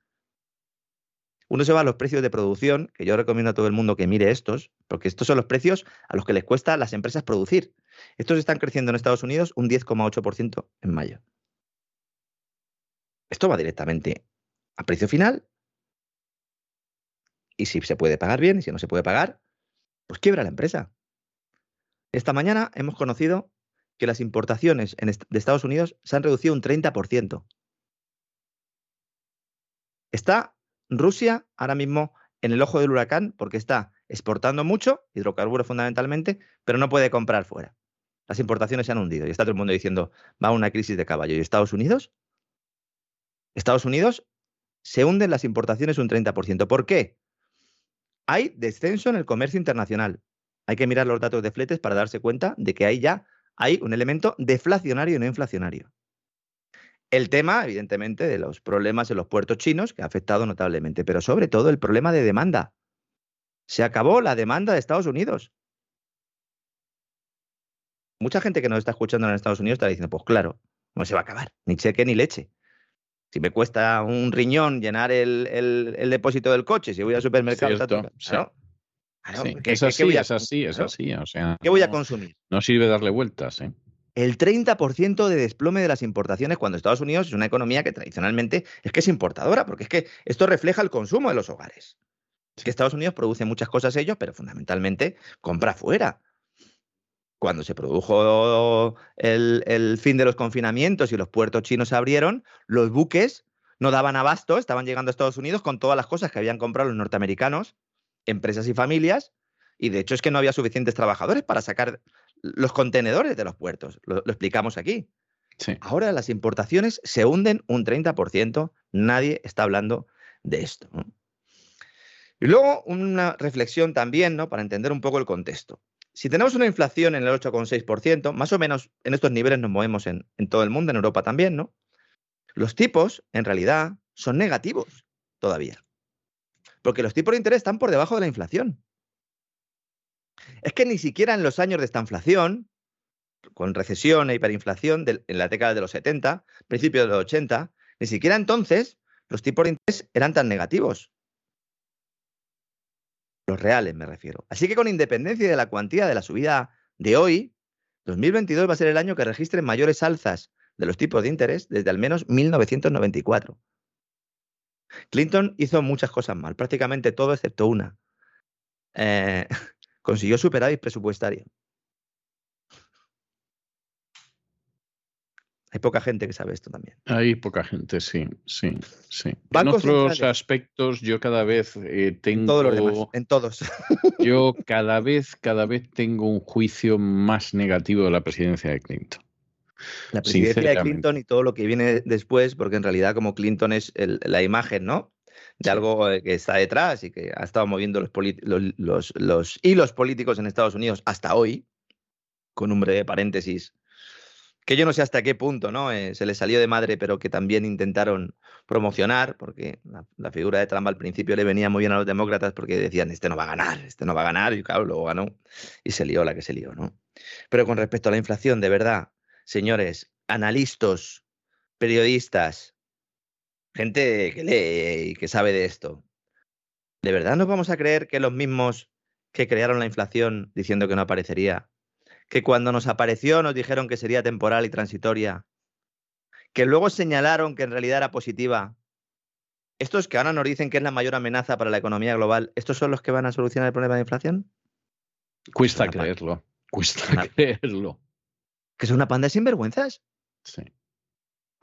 Uno se va a los precios de producción, que yo recomiendo a todo el mundo que mire estos, porque estos son los precios a los que les cuesta a las empresas producir. Estos están creciendo en Estados Unidos un 10,8% en mayo. Esto va directamente a precio final y si se puede pagar bien y si no se puede pagar, pues quiebra la empresa. Esta mañana hemos conocido que las importaciones de Estados Unidos se han reducido un 30%. Está Rusia ahora mismo en el ojo del huracán porque está exportando mucho, hidrocarburos fundamentalmente, pero no puede comprar fuera. Las importaciones se han hundido y está todo el mundo diciendo, va una crisis de caballo. ¿Y Estados Unidos? Estados Unidos se hunden las importaciones un 30%. ¿Por qué? Hay descenso en el comercio internacional. Hay que mirar los datos de fletes para darse cuenta de que ahí ya hay un elemento deflacionario y no inflacionario. El tema, evidentemente, de los problemas en los puertos chinos, que ha afectado notablemente, pero sobre todo el problema de demanda. Se acabó la demanda de Estados Unidos. Mucha gente que nos está escuchando en Estados Unidos está diciendo, pues claro, no se va a acabar, ni cheque ni leche. Si me cuesta un riñón llenar el, depósito del coche, si voy al supermercado, es así, es así, es así. O sea, ¿Qué voy a consumir? No sirve darle vueltas. ¿eh? El 30% de desplome de las importaciones cuando Estados Unidos es una economía que tradicionalmente es que es importadora, porque es que esto refleja el consumo de los hogares. Es que Estados Unidos produce muchas cosas ellos, pero fundamentalmente compra fuera. Cuando se produjo el, el fin de los confinamientos y los puertos chinos se abrieron, los buques no daban abasto, estaban llegando a Estados Unidos con todas las cosas que habían comprado los norteamericanos empresas y familias, y de hecho es que no había suficientes trabajadores para sacar los contenedores de los puertos. Lo, explicamos aquí. Ahora las importaciones se hunden un 30%, nadie está hablando de esto. Y luego una reflexión también, ¿no? Para entender un poco el contexto. Si tenemos una inflación en el 8,6%, más o menos en estos niveles nos movemos en, todo el mundo, en Europa también, ¿no? Los tipos, en realidad, son negativos todavía porque los tipos de interés están por debajo de la inflación. Es que ni siquiera en los años de esta inflación, con recesión e hiperinflación en la década de los 70, principios de los 80, ni siquiera entonces los tipos de interés eran tan negativos. Los reales me refiero. Así que con independencia de la cuantía de la subida de hoy, 2022 va a ser el año que registre mayores alzas de los tipos de interés desde al menos 1994. Clinton hizo muchas cosas mal, prácticamente todo excepto una. Eh, *laughs* consiguió superávit presupuestario. Hay poca gente que sabe esto también. Hay poca gente, sí, sí, sí. en otros aspectos yo cada vez eh, tengo... en todos. *laughs* yo cada vez, cada vez tengo un juicio más negativo de la presidencia de Clinton. La presidencia de Clinton y todo lo que viene después, porque en realidad como Clinton es la imagen, ¿no? De algo eh, que está detrás y que ha estado moviendo los, los, los, hilos políticos en Estados Unidos hasta hoy, con un breve paréntesis, que yo no sé hasta qué punto, ¿no? Eh, se le salió de madre, pero que también intentaron promocionar, porque la, la, figura de Trump al principio le venía muy bien a los demócratas porque decían, este no va a ganar, este no va a ganar, y claro, luego ganó y se lió la que se lió, ¿no? Pero con respecto a la inflación, de verdad, señores, analistas, periodistas, gente que lee y que sabe de esto. ¿De verdad nos vamos a creer que los mismos que crearon la inflación diciendo que no aparecería, que cuando nos apareció nos dijeron que sería temporal y transitoria, que luego señalaron que en realidad era positiva, estos que ahora nos dicen que es la mayor amenaza para la economía global, ¿estos son los que van a solucionar el problema de inflación? Cuesta creerlo, cuesta *laughs* creerlo que es una panda de sinvergüenzas. Sí.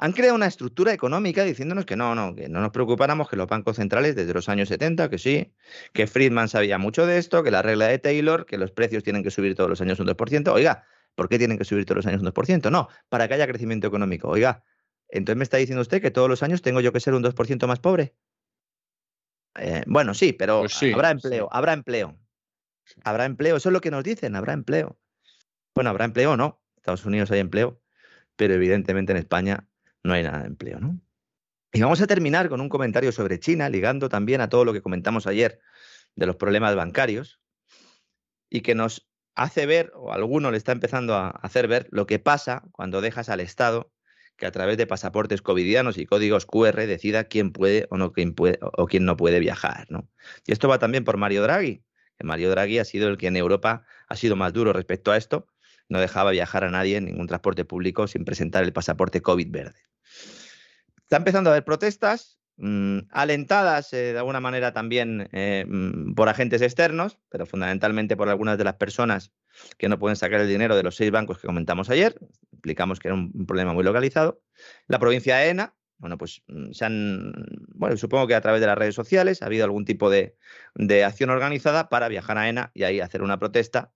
Han creado una estructura económica diciéndonos que no, no, que no nos preocupáramos que los bancos centrales desde los años 70, que sí, que Friedman sabía mucho de esto, que la regla de Taylor, que los precios tienen que subir todos los años un 2%. Oiga, ¿por qué tienen que subir todos los años un 2%? No, para que haya crecimiento económico. Oiga, entonces me está diciendo usted que todos los años tengo yo que ser un 2% más pobre. Eh, bueno, sí, pero pues habrá empleo, habrá empleo. Habrá empleo, eso es lo que nos dicen, habrá empleo. Bueno, habrá empleo o no. Estados Unidos hay empleo, pero evidentemente en España no hay nada de empleo, ¿no? Y vamos a terminar con un comentario sobre China, ligando también a todo lo que comentamos ayer de los problemas bancarios, y que nos hace ver, o alguno le está empezando a hacer ver, lo que pasa cuando dejas al Estado que a través de pasaportes covidianos y códigos QR decida quién puede o no quién puede o quién no puede viajar, ¿no? Y esto va también por Mario Draghi, que Mario Draghi ha sido el que en Europa ha sido más duro respecto a esto, no dejaba viajar a nadie en ningún transporte público sin presentar el pasaporte COVID verde. Está empezando a haber protestas, mm, alentadas eh, de alguna manera también eh, mm, por agentes externos, pero fundamentalmente por algunas de las personas que no pueden sacar el dinero de los seis bancos que comentamos ayer. Explicamos que era un, problema muy localizado. La provincia de ENA, bueno, pues mm, se han, bueno, supongo que a través de las redes sociales ha habido algún tipo de, de acción organizada para viajar a ENA y ahí hacer una protesta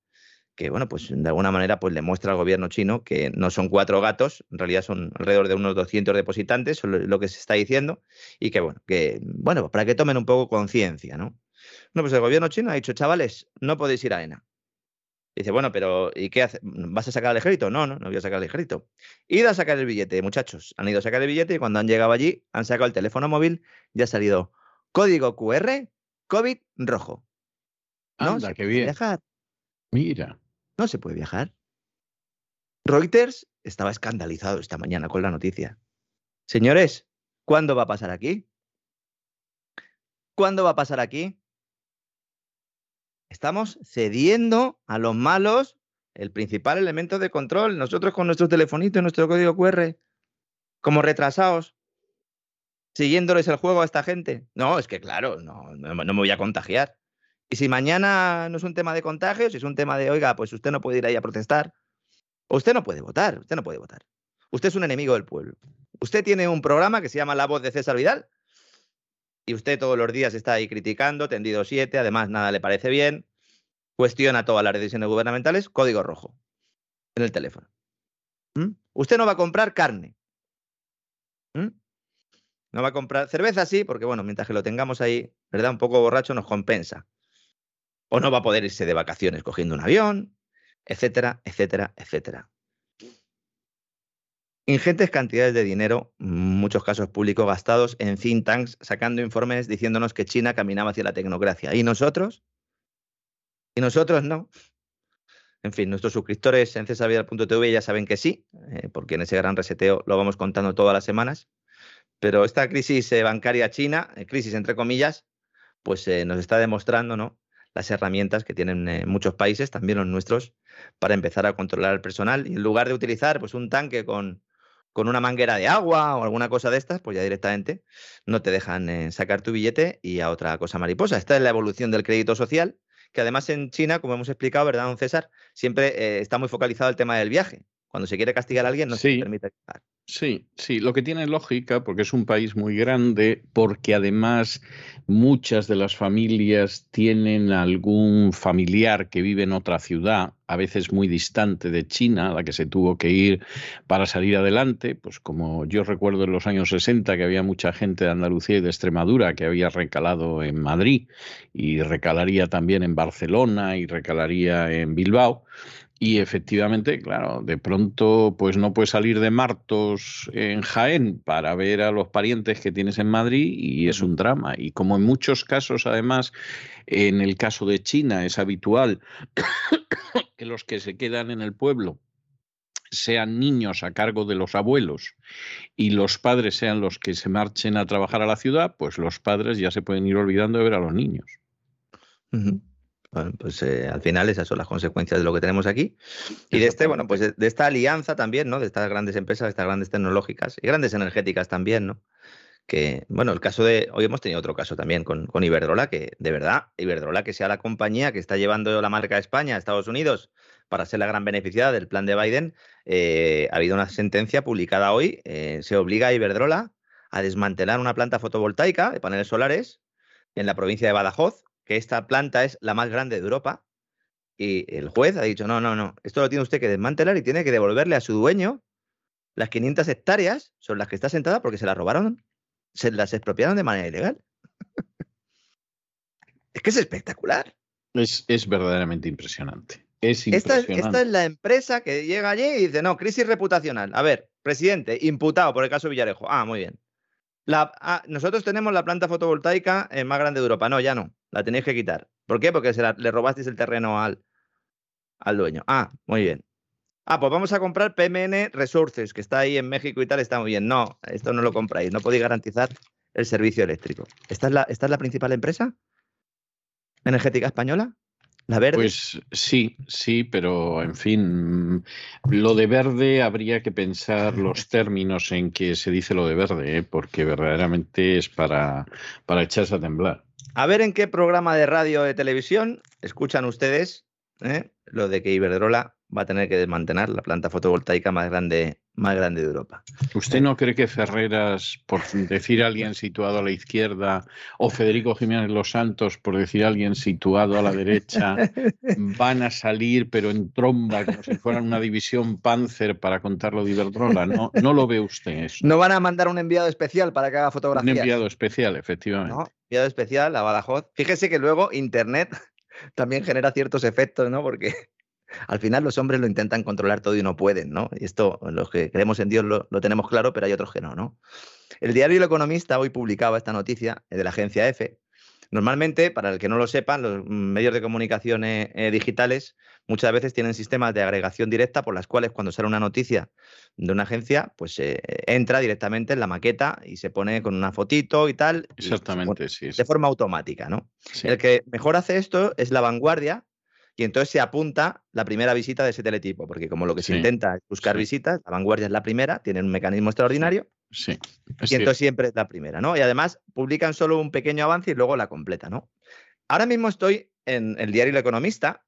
que, bueno, pues de alguna manera pues le muestra al gobierno chino que no son cuatro gatos, en realidad son alrededor de unos 200 depositantes, lo que se está diciendo, y que, bueno, que, bueno, para que tomen un poco conciencia, ¿no? No, pues el gobierno chino ha dicho, chavales, no podéis ir a ENA. Dice, bueno, pero ¿y qué hace? ¿Vas a sacar el ejército? No, no, no voy a sacar el ejército. Id a sacar el billete, muchachos. Han ido a sacar el billete y cuando han llegado allí, han sacado el teléfono móvil y ha salido código QR, COVID rojo. ¿No? Anda, qué bien. Mira. No se puede viajar. Reuters estaba escandalizado esta mañana con la noticia. Señores, ¿cuándo va a pasar aquí? ¿Cuándo va a pasar aquí? Estamos cediendo a los malos el principal elemento de control. Nosotros con nuestro telefonito y nuestro código QR, como retrasados, siguiéndoles el juego a esta gente. No, es que claro, no, no, me voy a contagiar. Y si mañana no es un tema de contagios, si es un tema de, oiga, pues usted no puede ir ahí a protestar, usted no puede votar, usted no puede votar. Usted es un enemigo del pueblo. Usted tiene un programa que se llama La Voz de César Vidal, y usted todos los días está ahí criticando, tendido 7, además nada le parece bien, cuestiona todas las decisiones gubernamentales, código rojo en el teléfono. ¿Mm? Usted no va a comprar carne. ¿Mm? No va a comprar cerveza, sí, porque bueno, mientras que lo tengamos ahí, ¿verdad? Un poco borracho nos compensa. O no va a poder irse de vacaciones cogiendo un avión, etcétera, etcétera, etcétera ingentes cantidades de dinero, muchos casos públicos gastados en think tanks, sacando informes diciéndonos que China caminaba hacia la tecnocracia. ¿Y nosotros? ¿Y nosotros no? En fin, nuestros suscriptores en cesavidal.tv ya saben que sí, eh, porque en ese gran reseteo lo vamos contando todas las semanas. Pero esta crisis eh, bancaria china, eh, crisis entre comillas, pues nos está demostrando ¿no? Las herramientas que tienen muchos países, también los nuestros, para empezar a controlar el personal. Y en lugar de utilizar pues, un tanque con, con una manguera de agua o alguna cosa de estas, pues ya directamente no te dejan eh, sacar tu billete y a otra cosa mariposa. Esta es la evolución del crédito social, que además en China, como hemos explicado, ¿verdad, don César? Siempre eh, está muy focalizado el tema del viaje. Cuando se quiere castigar a alguien, no se permite viajar. Sí, sí, lo que tiene lógica, porque es un país muy grande, porque además muchas de las familias tienen algún familiar que vive en otra ciudad, a veces muy distante de China, a la que se tuvo que ir para salir adelante, pues como yo recuerdo en los años 60 que había mucha gente de Andalucía y de Extremadura que había recalado en Madrid y recalaría también en Barcelona y recalaría en Bilbao. Y efectivamente, claro, de pronto pues no puedes salir de Martos en Jaén para ver a los parientes que tienes en Madrid y es un drama. Y como en muchos casos, además, en el caso de China es habitual *coughs* que los que se quedan en el pueblo sean niños a cargo de los abuelos y los padres sean los que se marchen a trabajar a la ciudad, pues los padres ya se pueden ir olvidando de ver a los niños pues eh, al final esas son las consecuencias de lo que tenemos aquí. Y de este, bueno, pues de, esta alianza también, ¿no? De estas grandes empresas, de estas grandes tecnológicas y grandes energéticas también, ¿no? Que, bueno, el caso de, hoy hemos tenido otro caso también con, con Iberdrola, que de verdad, Iberdrola, que sea la compañía que está llevando la marca a España, a Estados Unidos, para ser la gran beneficiada del plan de Biden, eh, ha habido una sentencia publicada hoy, eh, se obliga a Iberdrola a desmantelar una planta fotovoltaica de paneles solares en la provincia de Badajoz, que esta planta es la más grande de Europa y el juez ha dicho, no, no, no, esto lo tiene usted que desmantelar y tiene que devolverle a su dueño las 500 hectáreas sobre las que está sentada porque se las robaron, se las expropiaron de manera ilegal. *laughs* es que es espectacular. Es, es verdaderamente impresionante. Es impresionante. Esta, esta, es la empresa que llega allí y dice, no, crisis reputacional. A ver, presidente, imputado por el caso Villarejo. Ah, muy bien. Ah, nosotros tenemos la planta fotovoltaica eh, más grande de Europa. No, ya no. La tenéis que quitar. ¿Por qué? Porque le robasteis el terreno al, al dueño. Ah, muy bien. Ah, pues vamos a comprar PMN Resources, que está ahí en México y tal, está muy bien. No, esto no lo compráis, no podéis garantizar el servicio eléctrico. ¿Esta es la, esta es la principal empresa energética española? ¿La verde? Pues sí, sí, pero en fin, lo de verde habría que pensar los términos en que se dice lo de verde, ¿eh? porque verdaderamente es para, para echarse a temblar. A ver en qué programa de radio o de televisión escuchan ustedes ¿eh? lo de que Iberdrola va a tener que desmantelar la planta fotovoltaica más grande, más grande de Europa. ¿Usted no cree que Ferreras, por decir a alguien situado a la izquierda, o Federico Jiménez Los Santos, por decir a alguien situado a la derecha, *laughs* van a salir, pero en tromba, como si fueran una división Panzer para contarlo de Iberdrola? ¿No, no lo ve usted eso? ¿No van a mandar un enviado especial para que haga fotografías? Un enviado especial, efectivamente. No, enviado especial a Badajoz. Fíjese que luego Internet *laughs* también genera ciertos efectos, ¿no? Porque al final los hombres lo intentan controlar todo y no pueden, ¿no? Y esto, los que creemos en Dios lo, tenemos claro, pero hay otros que no, ¿no? El diario El Economista hoy publicaba esta noticia de la agencia EFE. Normalmente, para el que no lo sepan, los medios de comunicación eh, eh, digitales muchas veces tienen sistemas de agregación directa por las cuales cuando sale una noticia de una agencia, pues eh, entra directamente en la maqueta y se pone con una fotito y tal. Exactamente, sí, De forma automática, ¿no? El que mejor hace esto es La Vanguardia, y entonces se apunta la primera visita de ese teletipo, porque como lo que se intenta es buscar visitas, la vanguardia es la primera, tienen un mecanismo extraordinario. Sí. y entonces siempre es la primera, ¿no? Y además publican solo un pequeño avance y luego la completa, ¿no? Ahora mismo estoy en el diario El Economista.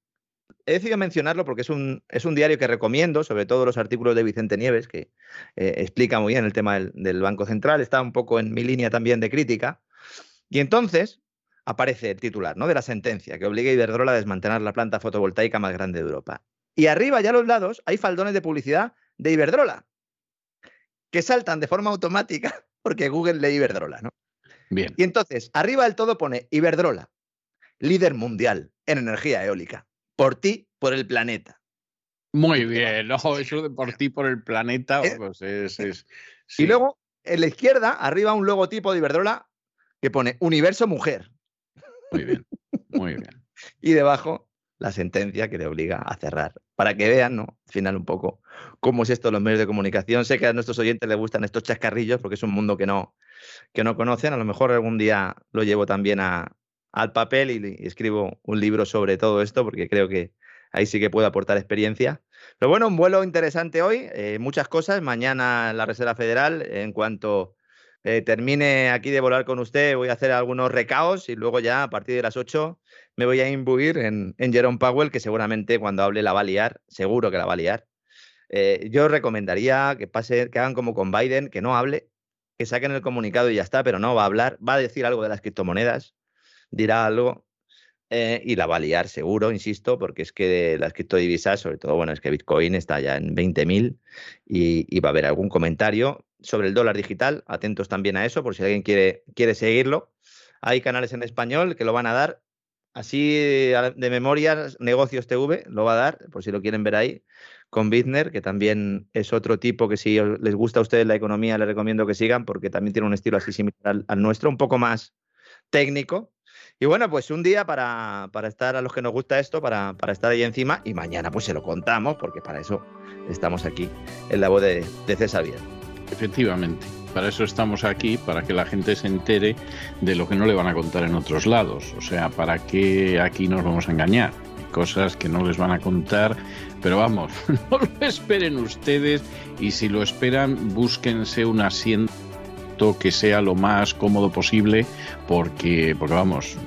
He decidido mencionarlo porque es un, es un diario que recomiendo, sobre todo los artículos de Vicente Nieves, que eh, explica muy bien el tema del, del Banco Central, está un poco en mi línea también de crítica. Y entonces, aparece el titular ¿no? de la sentencia que obliga a Iberdrola a desmantelar la planta fotovoltaica más grande de Europa. Y arriba, ya a los lados, hay faldones de publicidad de Iberdrola, que saltan de forma automática *laughs* porque Google lee Iberdrola, ¿no? Bien. Y entonces, arriba del todo pone Iberdrola, líder mundial en energía eólica. Por ti, por el planeta. Muy bien, *laughs* ojo, eso de por ti, por el planeta, ¿Eh? pues es. Y luego, en la izquierda, arriba un logotipo de Iberdrola que pone Universo Mujer. Muy bien, muy bien. y debajo la sentencia que le obliga a cerrar. Para que vean, ¿no? Al final un poco cómo es esto en los medios de comunicación. Sé que a nuestros oyentes les gustan estos chascarrillos porque es un mundo que no, que no conocen. A lo mejor algún día lo llevo también a, al papel y, escribo un libro sobre todo esto porque creo que ahí sí que puedo aportar experiencia. Pero bueno, un vuelo interesante hoy, eh, muchas cosas. Mañana la Reserva Federal, en cuanto eh, termine aquí de volar con usted, voy a hacer algunos recaos y luego ya a partir de las 8 me voy a imbuir en, en Jerome Powell, que seguramente cuando hable la va a liar, seguro que la va a liar. Eh, yo recomendaría que pase, que hagan como con Biden, que no hable, que saquen el comunicado y ya está, pero no va a hablar, va a decir algo de las criptomonedas, dirá algo eh, y la va a liar seguro, insisto, porque es que las criptodivisas, sobre todo, bueno, es que Bitcoin está ya en 20.000 y, y va a haber algún comentario sobre el dólar digital. Atentos también a eso, por si alguien quiere, quiere seguirlo. Hay canales en español que lo van a dar. Así de memoria, Negocios TV lo va a dar, por si lo quieren ver ahí, con Bittner, que también es otro tipo que si les gusta a ustedes la economía, les recomiendo que sigan, porque también tiene un estilo así similar al, nuestro, un poco más técnico. Y bueno, pues un día para, estar a los que nos gusta esto, para, estar ahí encima, y mañana pues se lo contamos, porque para eso estamos aquí en la voz de, de César Bien. Efectivamente, para eso estamos aquí, para que la gente se entere de lo que no le van a contar en otros lados. O sea, para que aquí nos vamos a engañar. cosas que no les van a contar, pero vamos, *laughs* no lo esperen ustedes y si lo esperan, búsquense un asiento que sea lo más cómodo posible, porque, porque vamos,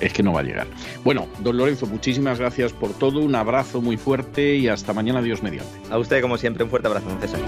es que no va a llegar. Bueno, don Lorenzo, muchísimas gracias por todo, un abrazo muy fuerte y hasta mañana, Dios mediante. A usted, como siempre, un fuerte abrazo, César.